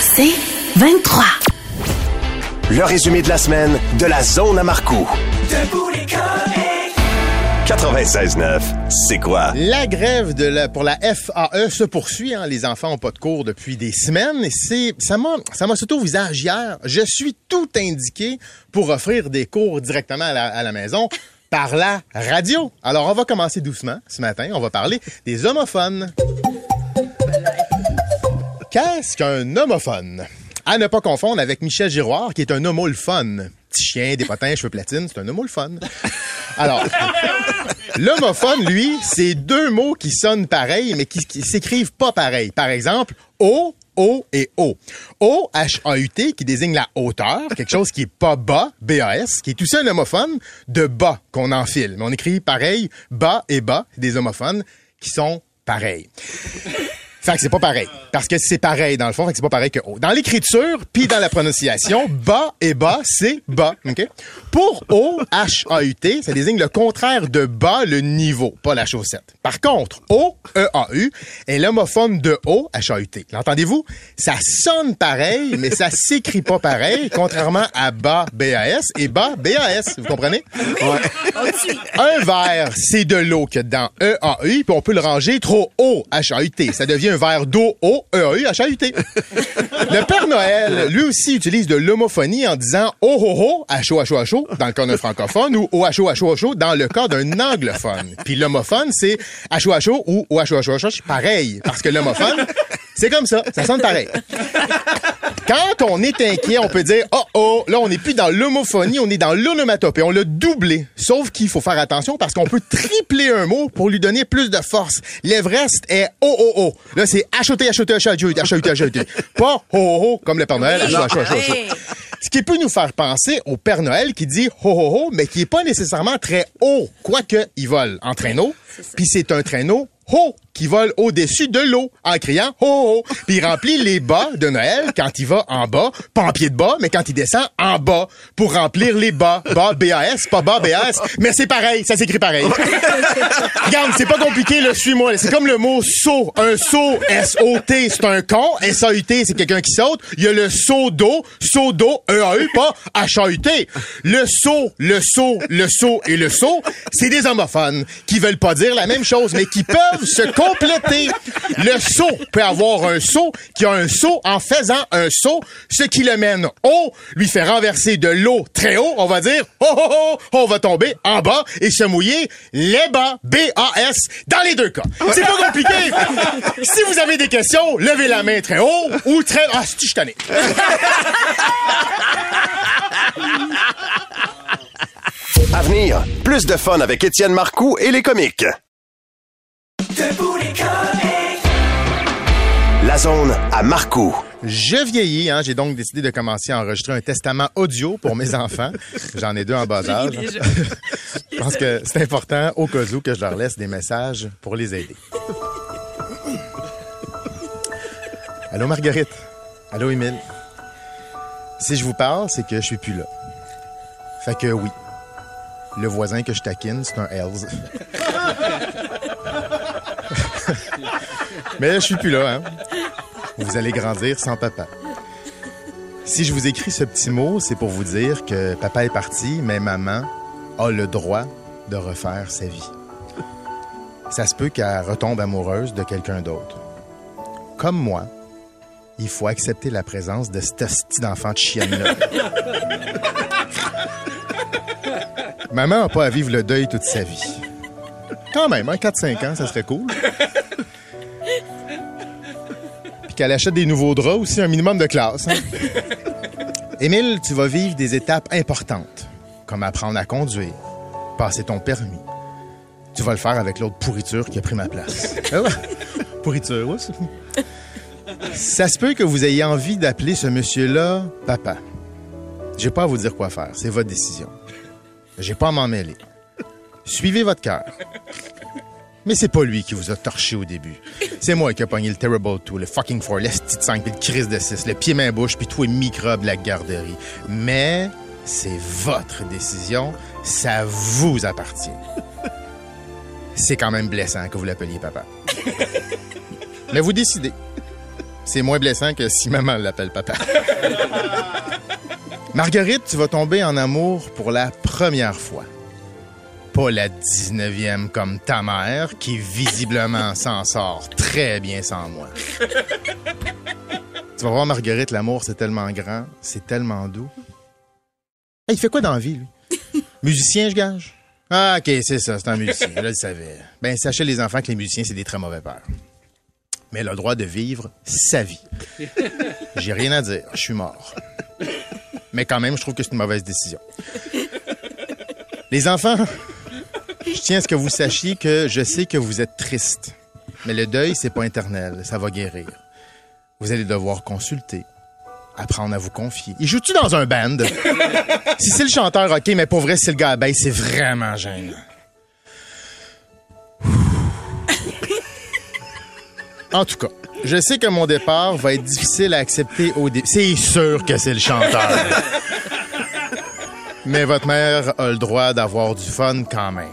C'est 23. Le résumé de la semaine de la zone à Marcoux. 96.9, c'est quoi? La grève de la, pour la FAE se poursuit. Hein. Les enfants n'ont pas de cours depuis des semaines. Et c'est, ça m'a, ça m'a sauté au visage hier. Je suis tout indiqué pour offrir des cours directement à la, à la maison par la radio. Alors, on va commencer doucement ce matin. On va parler des homophones. Qu'est-ce qu'un homophone? À ne pas confondre avec Michel Giroir, qui est un homolophone. Petit chien, des potins, cheveux platine, c'est un homolophone. Alors, l'homophone, lui, c'est deux mots qui sonnent pareil, mais qui, s'écrivent pas pareil. Par exemple, O, O et O. O, H-A-U-T, qui désigne la hauteur, quelque chose qui est pas bas, B-A-S, qui est aussi un homophone de bas qu'on enfile. Mais on écrit pareil, bas et bas, des homophones qui sont pareils. Fait que c'est pas pareil. Parce que c'est pareil, dans le fond, fait que c'est pas pareil que haut. Dans l'écriture, puis dans la prononciation, bas et bas, c'est bas, OK? Pour O, H-A-U-T, ça désigne le contraire de bas, le niveau, pas la chaussette. Par contre, O, E-A-U, est l'homophone de O, H-A-U-T. L'entendez-vous? Ça sonne pareil, mais ça s'écrit pas pareil, contrairement à bas, B-A-S, et bas, B-A-S. Vous comprenez? Un verre, c'est de l'eau que dans E-A-U, puis on peut le ranger trop haut, H-A-U-T. Ça devient un verre d'eau O, E-A-U, H-A-U-T. Le Père Noël, lui aussi, utilise de l'homophonie en disant oh oh oh, H-O, H-O, H-O, dans le cas d'un francophone, ou O, H-O, H-O, H-O, dans le cas d'un anglophone. Puis l'homophone, c'est H-O, H-O ou O, H-O, H-O, H-O, pareil. Parce que l'homophone, c'est comme ça. Ça sonne pareil. Quand on est inquiet, on peut dire oh oh, là on n'est plus dans l'homophonie, on est dans l'onomatopée, on l'a doublé. Sauf qu'il faut faire attention parce qu'on peut tripler un mot pour lui donner plus de force. L'Everest est oh oh oh. Là c'est acheter acheter acheter acheter acheter. Pas oh oh oh comme le Père Noël. Ce qui peut nous faire penser au Père Noël qui dit ho ho ho, mais qui est pas nécessairement très haut, quoique il vole en traîneau. Puis c'est un traîneau ho qui vole au-dessus de l'eau en criant ho ho. Puis il remplit les bas de Noël quand il va en bas, pas en pied de bas, mais quand il descend en bas pour remplir les bas. Bas B-A-S, pas bas B-A-S, mais c'est pareil, ça s'écrit pareil. Regarde, c'est pas compliqué, là, suis-moi. C'est comme le mot saut. Un saut, S-O-T, c'est un con. S-A-U-T, c'est quelqu'un qui saute. Il y a le saut d'eau, saut d'eau, E-A-U, pas H-A-U-T. Le saut, le saut, le saut et le saut, c'est des homophones qui veulent pas dire la même chose, mais qui peuvent se compléter. Le saut peut avoir un saut qui a un saut en faisant un saut, ce qui le mène haut, lui fait renverser de l'eau très haut, on va dire, oh oh oh, on va tomber en bas et se mouiller les bas, B-A-S, dans les deux cas. C'est pas compliqué. si vous avez des questions, levez la main très haut ou très... Ah, si je tanné. À venir, plus de fun avec Étienne Marcoux et les comiques. La zone à Marcoux. Je vieillis, hein, j'ai donc décidé de commencer à enregistrer un testament audio pour mes enfants. J'en ai deux en bas âge. Je pense que c'est important, au cas où, que je leur laisse des messages pour les aider. Allô, Marguerite. Allô, Émile. Si je vous parle, c'est que je suis plus là. Fait que oui. Le voisin que je taquine, c'est un Hells. Mais je suis plus là, hein. Vous allez grandir sans papa. Si je vous écris ce petit mot, c'est pour vous dire que papa est parti, mais maman a le droit de refaire sa vie. Ça se peut qu'elle retombe amoureuse de quelqu'un d'autre. Comme moi, il faut accepter la présence de cet hostie d'enfant de chienne-là. Maman n'a pas à vivre le deuil toute sa vie. Quand même, hein, 4-5 ans, ça serait cool. Puis qu'elle achète des nouveaux draps aussi, un minimum de classe. hein. Émile, tu vas vivre des étapes importantes, comme apprendre à conduire, passer ton permis. Tu vas le faire avec l'autre pourriture qui a pris ma place. Ah pourriture, oui. c'est- Ça se peut que vous ayez envie d'appeler ce monsieur-là papa. J'ai pas à vous dire quoi faire, c'est votre décision. J'ai pas à m'en mêler. Suivez votre cœur. Mais c'est pas lui qui vous a torché au début. C'est moi qui a pogné le Terrible 2, le fucking 4, l'esti de 5, puis le crise de 6, le pied main bouche, puis tous les microbes de la garderie. Mais c'est votre décision, ça vous appartient. C'est quand même blessant que vous l'appeliez papa. Mais vous décidez. C'est moins blessant que si maman l'appelle papa. Marguerite, tu vas tomber en amour pour la première fois. Pas la 19e comme ta mère, qui visiblement s'en sort très bien sans moi. tu vas voir, Marguerite, l'amour, c'est tellement grand, c'est tellement doux. Hey, il fait quoi dans la vie, lui? Musicien, je gage? Ah, OK, c'est ça, c'est un musicien. Je le savais. Ben, sachez, les enfants, que les musiciens, c'est des très mauvais pères. Mais elle a le droit de vivre sa vie. J'ai rien à dire, je suis mort. Mais quand même, je trouve que c'est une mauvaise décision. Les enfants, je tiens à ce que vous sachiez que je sais que vous êtes tristes. Mais le deuil, c'est pas éternel, ça va guérir. Vous allez devoir consulter, apprendre à vous confier. Il joue-tu dans un band? si c'est le chanteur, ok, mais pour vrai, si c'est le gars à baisse, c'est vraiment gênant. En tout cas, je sais que mon départ va être difficile à accepter au début. C'est sûr que c'est le chanteur. Mais votre mère a le droit d'avoir du fun quand même.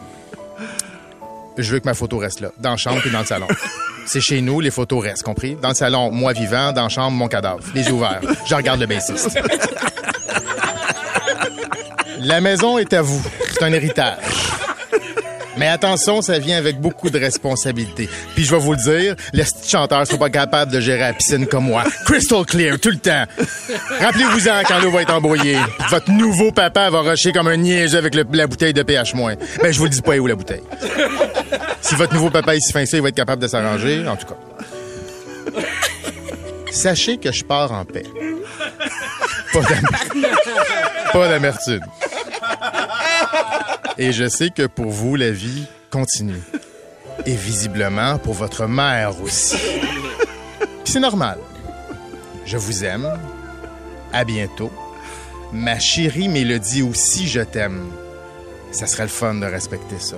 Je veux que ma photo reste là, dans la chambre et dans le salon. C'est chez nous, les photos restent, compris? Dans le salon, moi vivant, dans la chambre, mon cadavre. Les yeux ouverts. Je regarde le bassiste. La maison est à vous. C'est un héritage. Mais attention, ça vient avec beaucoup de responsabilités. Puis je vais vous le dire, les chanteurs sont pas capables de gérer la piscine comme moi. Crystal clear, tout le temps. Rappelez-vous-en quand l'eau va être embrouillée. Votre nouveau papa va rusher comme un niaiseux avec le- la bouteille de pH-. Ben, je vous le dis pas où la bouteille. Si votre nouveau papa se fait ça, il va être capable de s'arranger, en tout cas. Sachez que je pars en paix. Pas d'amertume. Et je sais que pour vous, la vie continue. Et visiblement, pour votre mère aussi. C'est normal. Je vous aime. À bientôt. Ma chérie Mélodie aussi, je t'aime. Ça serait le fun de respecter ça.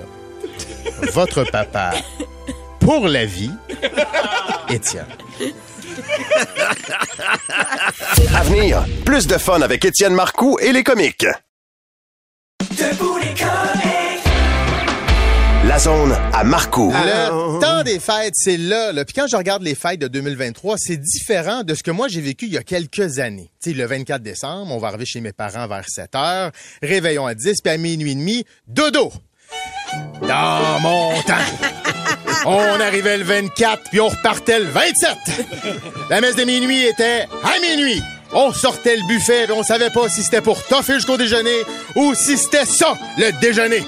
Votre papa, pour la vie, Étienne. À venir, plus de fun avec Étienne Marcoux et les comiques. Zone à Marcoux. Le temps des fêtes, c'est là. là. Puis quand je regarde les fêtes de 2023, c'est différent de ce que moi j'ai vécu il y a quelques années. Tu sais, le 24 décembre, on va arriver chez mes parents vers 7 heures, réveillon à 10, puis à minuit et demi, dodo. Dans mon temps. On arrivait le 24, puis on repartait le 27. La messe de minuit était à minuit. On sortait le buffet, puis on savait pas si c'était pour toffer jusqu'au déjeuner ou si c'était ça, le déjeuner.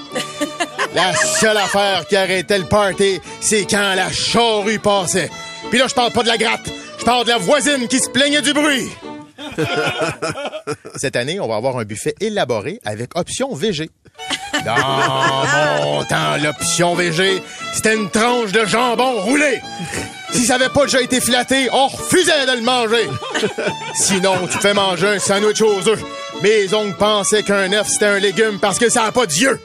La seule affaire qui arrêtait le party, c'est quand la charrue passait. Puis là, je parle pas de la gratte, je parle de la voisine qui se plaignait du bruit. Cette année, on va avoir un buffet élaboré avec option VG. Dans mon temps, l'option VG, c'était une tranche de jambon roulé. Si ça avait pas déjà été flatté, on refusait de le manger. Sinon, tu fais manger un sandwich aux œufs. Mes oncles pensaient qu'un œuf, c'était un légume parce que ça a pas d'yeux.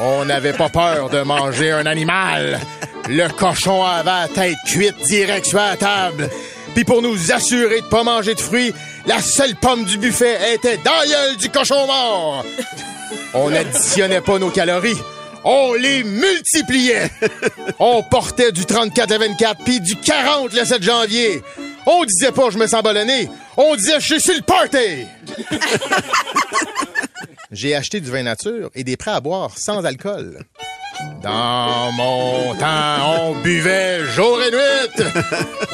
On n'avait pas peur de manger un animal. Le cochon avait la tête cuite direct sur la table. Puis pour nous assurer de pas manger de fruits, la seule pomme du buffet était dans gueule du cochon mort. On n'additionnait pas nos calories. On les multipliait. On portait du 34 le 24 puis du 40 le 7 janvier. On disait pas je me sens ballonné. On disait je suis le party. J'ai acheté du vin nature et des prêts à boire sans alcool. Dans mon temps, on buvait jour et nuit.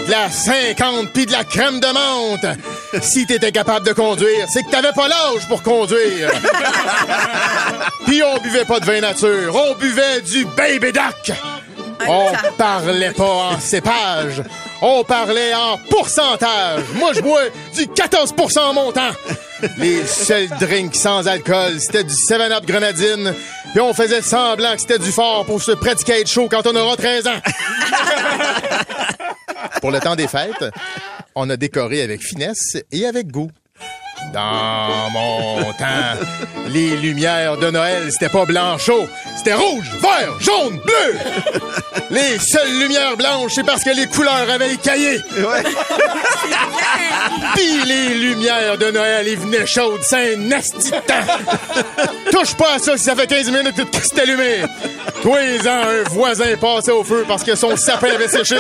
De la 50 puis de la crème de menthe. Si t'étais capable de conduire, c'est que t'avais pas l'âge pour conduire. Puis on buvait pas de vin nature, on buvait du Baby Duck. On parlait pas en cépage, on parlait en pourcentage. Moi, je bois du 14 en montant. Les seuls drinks sans alcool, c'était du 7-Up grenadine. Puis on faisait semblant que c'était du fort pour se pratiquer chaud quand on aura 13 ans. pour le temps des fêtes, on a décoré avec finesse et avec goût. Dans mon temps, les lumières de Noël, c'était pas blanc-chaud, c'était rouge, vert, jaune, bleu. Les seules lumières blanches, c'est parce que les couleurs avaient écaillé. Puis les lumières de Noël, ils venaient chaudes, c'est un asti. Touche pas à ça si ça fait 15 minutes que c'est allumé. Tous les ans, un voisin passait au feu parce que son sapin avait séché,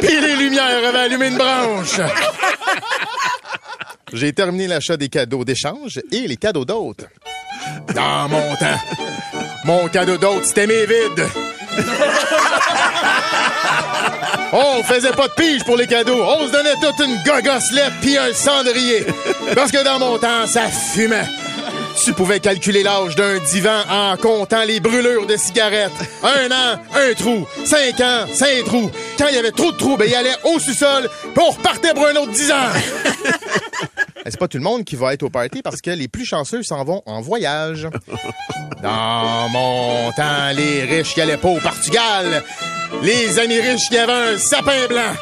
puis les lumières avaient allumé une branche. J'ai terminé l'achat des cadeaux d'échange et les cadeaux d'autres. Dans mon temps, mon cadeau d'autre, c'était mes vides. On faisait pas de pige pour les cadeaux. On se donnait toute une gogosselette puis un cendrier. Parce que dans mon temps, ça fumait. Tu pouvais calculer l'âge d'un divan en comptant les brûlures de cigarettes. Un an, un trou. Cinq ans, cinq trous. Quand il y avait trop de trous, ben, il allait au sous-sol, puis on repartait pour un autre dix ans. C'est pas tout le monde qui va être au party parce que les plus chanceux s'en vont en voyage. Dans mon temps, les riches qui allaient pas au Portugal. Les amis riches qui avaient un sapin blanc.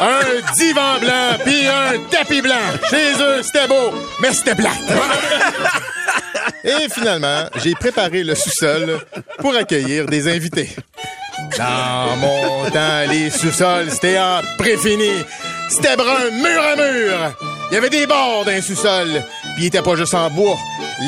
un divan blanc puis un tapis blanc. Chez eux, c'était beau, mais c'était plat. Et finalement, j'ai préparé le sous-sol pour accueillir des invités. Dans mon temps, les sous-sols, c'était en préfini. C'était brun mur à mur. Il y avait des bords dans les sous-sol. Puis il était pas juste en bois.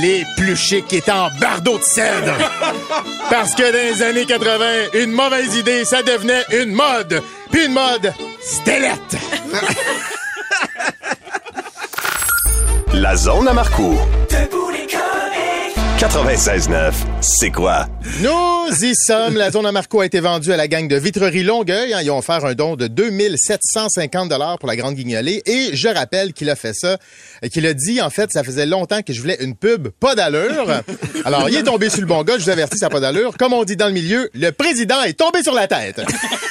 Les plus chics étaient en bardeau de cèdre. Parce que dans les années 80, une mauvaise idée, ça devenait une mode. Puis une mode, stellette. La zone à Marcourt. 96.9, c'est quoi? Nous y sommes. La zone à Marco a été vendue à la gang de Vitrerie Longueuil. Ils ont offert un don de 2750 dollars pour la Grande Guignolée. Et je rappelle qu'il a fait ça, qu'il a dit, en fait, ça faisait longtemps que je voulais une pub pas d'allure. Alors, il est tombé sur le bon gars. Je vous avertis, ça n'a pas d'allure. Comme on dit dans le milieu, le président est tombé sur la tête.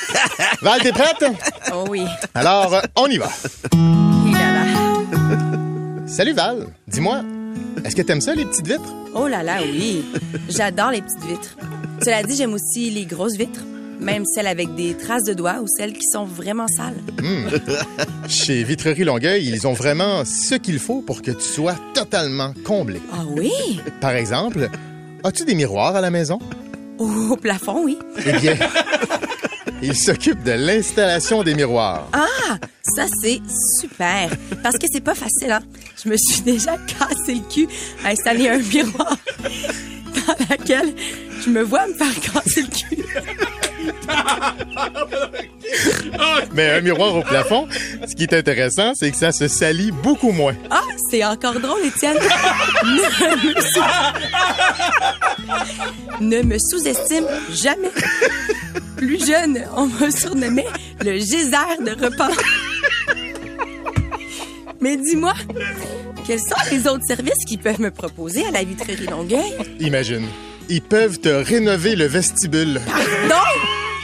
Val, t'es prête? Oh oui. Alors, on y va. Salut Val. Dis-moi, est-ce que t'aimes ça, les petites vitres? Oh là là, oui. J'adore les petites vitres. Cela dit, j'aime aussi les grosses vitres. Même celles avec des traces de doigts ou celles qui sont vraiment sales. Chez Vitrerie Longueuil, ils ont vraiment ce qu'il faut pour que tu sois totalement comblé. Ah oui? Par exemple, as-tu des miroirs à la maison? Au plafond, oui. Eh bien, ils s'occupent de l'installation des miroirs. Ah, ça c'est super. Parce que c'est pas facile, hein. Je me suis déjà cassé le cul à installer un miroir dans lequel je me vois me faire casser le cul. Mais un miroir au plafond, ce qui est intéressant, c'est que ça se salit beaucoup moins. Ah, c'est encore drôle, Étienne. Ne me sous-estime jamais. Plus jeune, on me surnommait le geyser de repas. Mais dis-moi, quels sont les autres services qu'ils peuvent me proposer à la vitrerie Longueuil? Imagine, ils peuvent te rénover le vestibule. Pardon?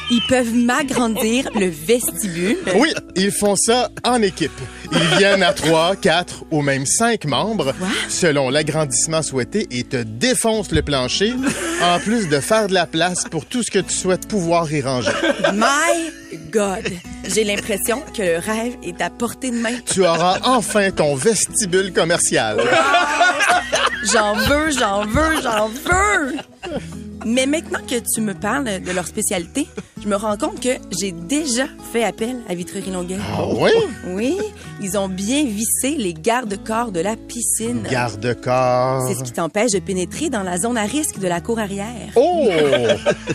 Ils peuvent m'agrandir le vestibule. Oui, ils font ça en équipe. Ils viennent à trois, quatre ou même cinq membres selon l'agrandissement souhaité et te défoncent le plancher en plus de faire de la place pour tout ce que tu souhaites pouvoir y ranger. My God! J'ai l'impression que le rêve est à portée de main. Tu auras enfin ton vestibule commercial. J'en veux, j'en veux, j'en veux! Mais maintenant que tu me parles de leur spécialité, je me rends compte que j'ai déjà fait appel à Vitrerie Longueuil. Ah oui? Oui, ils ont bien vissé les garde-corps de la piscine. Garde-corps. C'est ce qui t'empêche de pénétrer dans la zone à risque de la cour arrière. Oh!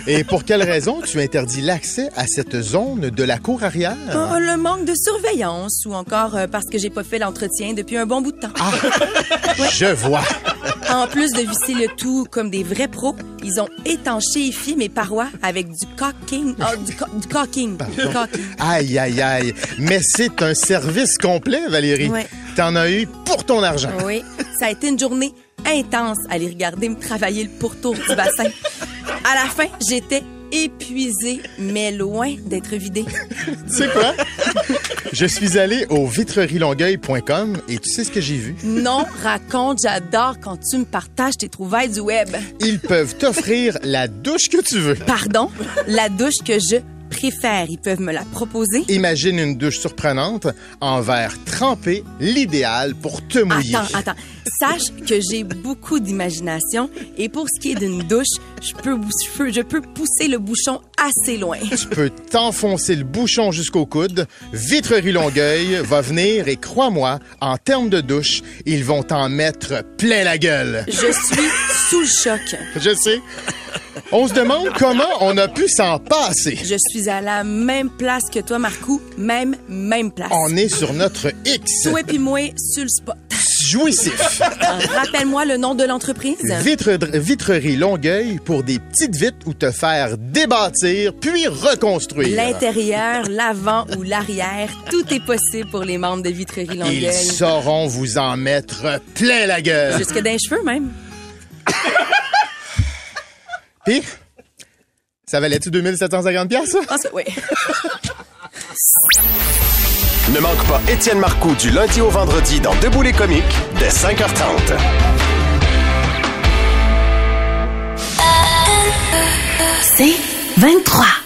Et pour quelle raison tu interdis l'accès à cette zone de la cour arrière? Oh, le manque de surveillance ou encore euh, parce que j'ai pas fait l'entretien depuis un bon bout de temps. Je vois. En plus de visser le tout comme des vrais pros, ils ont étanchéifié mes parois avec du caulking. Ah, du, caulking. Aïe, aïe, aïe. Mais c'est un service complet, Valérie. Ouais. T'en as eu pour ton argent. Oui, ça a été une journée intense à les regarder me travailler le pourtour du bassin. À la fin, j'étais épuisée, mais loin d'être vidée. Tu sais quoi? Je suis allé au vitrerielongueuil.com et tu sais ce que j'ai vu? Non, raconte, j'adore quand tu me partages tes trouvailles du web. Ils peuvent t'offrir la douche que tu veux. Pardon, la douche que je préfère, ils peuvent me la proposer. Imagine une douche surprenante en verre trempé, l'idéal pour te mouiller. Attends, attends. Sache que j'ai beaucoup d'imagination et pour ce qui est d'une douche, je peux, je pousser le bouchon assez loin. Tu peux t'enfoncer le bouchon jusqu'au coude. Vitrerie Longueuil va venir et crois-moi, en termes de douche, ils vont t'en mettre plein la gueule. Je suis sous le choc. Je sais. On se demande comment on a pu s'en passer. Je suis à la même place que toi, Marcou. Même, même place. On est sur notre X. Toi et moi, sur le spot. Jouissif. Rappelle-moi le nom de l'entreprise. Vitre, vitrerie Longueuil pour des petites vitres ou te faire débâtir puis reconstruire. L'intérieur, l'avant ou l'arrière, tout est possible pour les membres de Vitrerie Ils Longueuil. sauront vous en mettre plein la gueule. Jusque d'un cheveu, même. Puis, ça valait-tu 2750 pièces ça? Je pense que oui. Ne manque pas Étienne Marcoux du lundi au vendredi dans Debout les comiques dès 5h30. C'est 23.